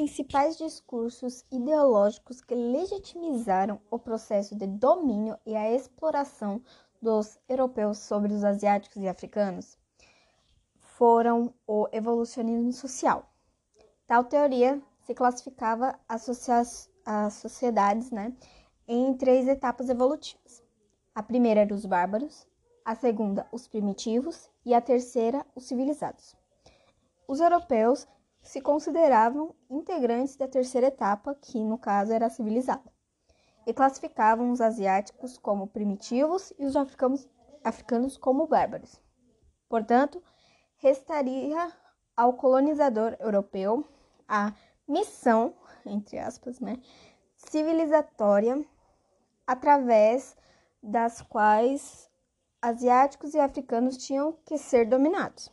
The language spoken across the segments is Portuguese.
principais discursos ideológicos que legitimizaram o processo de domínio e a exploração dos europeus sobre os asiáticos e africanos foram o evolucionismo social. Tal teoria se classificava as, sociedades né, em três etapas evolutivas. A primeira era os bárbaros, a segunda, os primitivos e a terceira, os civilizados. Os europeus se consideravam integrantes da terceira etapa, que no caso era civilizada, e classificavam os asiáticos como primitivos e os africanos, africanos como bárbaros. Portanto, restaria ao colonizador europeu a missão, entre aspas, né, civilizatória, através das quais asiáticos e africanos tinham que ser dominados.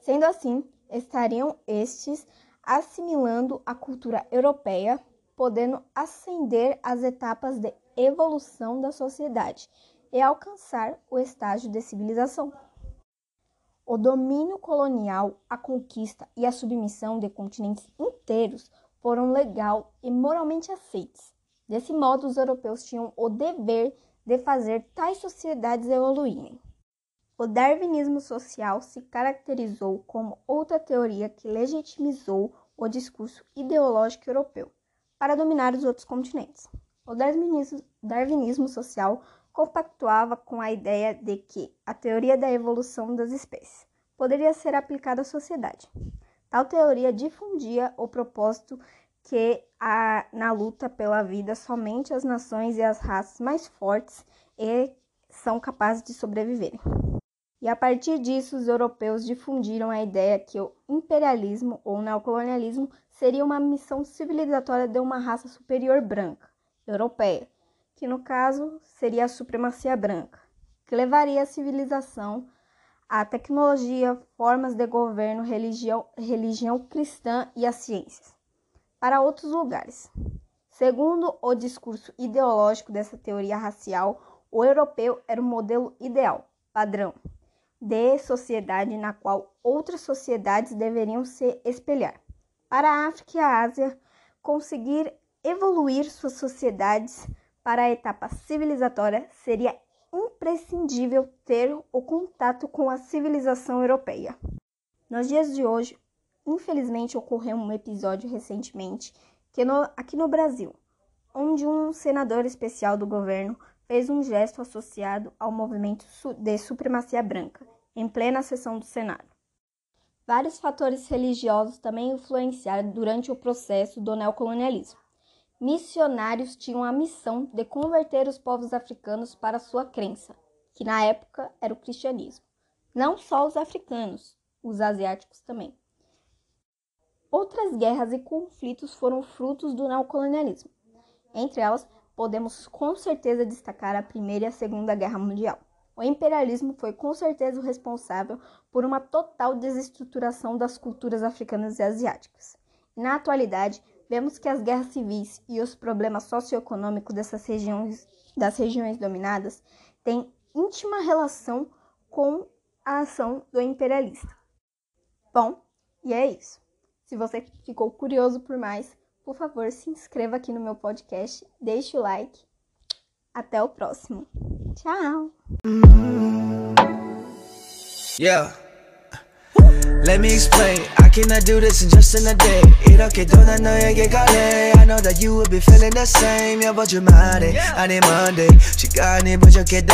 Sendo assim, estariam estes assimilando a cultura europeia, podendo ascender as etapas de evolução da sociedade e alcançar o estágio de civilização. O domínio colonial, a conquista e a submissão de continentes inteiros foram legal e moralmente aceitos. Desse modo, os europeus tinham o dever de fazer tais sociedades evoluírem. O darwinismo social se caracterizou como outra teoria que legitimizou o discurso ideológico europeu para dominar os outros continentes. O darwinismo, social compactuava com a ideia de que a teoria da evolução das espécies poderia ser aplicada à sociedade. Tal teoria difundia o propósito que a, na luta pela vida somente as nações e as raças mais fortes são capazes de sobreviverem. E a partir disso, os europeus difundiram a ideia que o imperialismo ou neocolonialismo seria uma missão civilizatória de uma raça superior branca, europeia, que no caso seria a supremacia branca, que levaria a civilização, a tecnologia, formas de governo, religião, religião cristã e as ciências para outros lugares. Segundo o discurso ideológico dessa teoria racial, o europeu era o modelo ideal, padrão de sociedade na qual outras sociedades deveriam se espelhar. Para a África e a Ásia, conseguir evoluir suas sociedades para a etapa civilizatória seria imprescindível ter o contato com a civilização europeia. Nos dias de hoje, infelizmente ocorreu um episódio recentemente que no, aqui no Brasil, onde um senador especial do governo fez um gesto associado ao movimento de supremacia branca, em plena sessão do Senado. Vários fatores religiosos também influenciaram durante o processo do neocolonialismo. Missionários tinham a missão de converter os povos africanos para sua crença, que na época era o cristianismo. Não só os africanos, os asiáticos também. Outras guerras e conflitos foram frutos do neocolonialismo. Entre elas, podemos com certeza destacar a Primeira e a Segunda Guerra Mundial. O imperialismo foi com certeza o responsável por uma total desestruturação das culturas africanas e asiáticas. Na atualidade, vemos que as guerras civis e os problemas socioeconômicos dessas regiões, das regiões dominadas têm íntima relação com a ação do imperialista. Bom, e é isso. Se você ficou curioso por mais, por favor, se inscreva aqui no meu podcast, deixe o like. Até o próximo. Tchau! Yeah. Let me explain. I cannot do this in just in a day. 이렇게 don't 너에게 갈래. I know that you will be feeling the same. 여보지 말해. 아니 Monday. 시간이 부족해도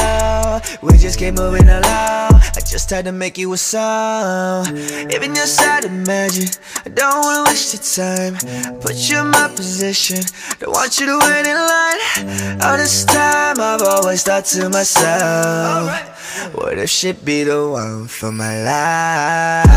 we just keep moving along. I just had to make you a song. Even your side imagine. I don't wanna waste your time. Put you in my position. Don't want you to wait in line. All this time I've always thought to myself. What if she be the one for my life?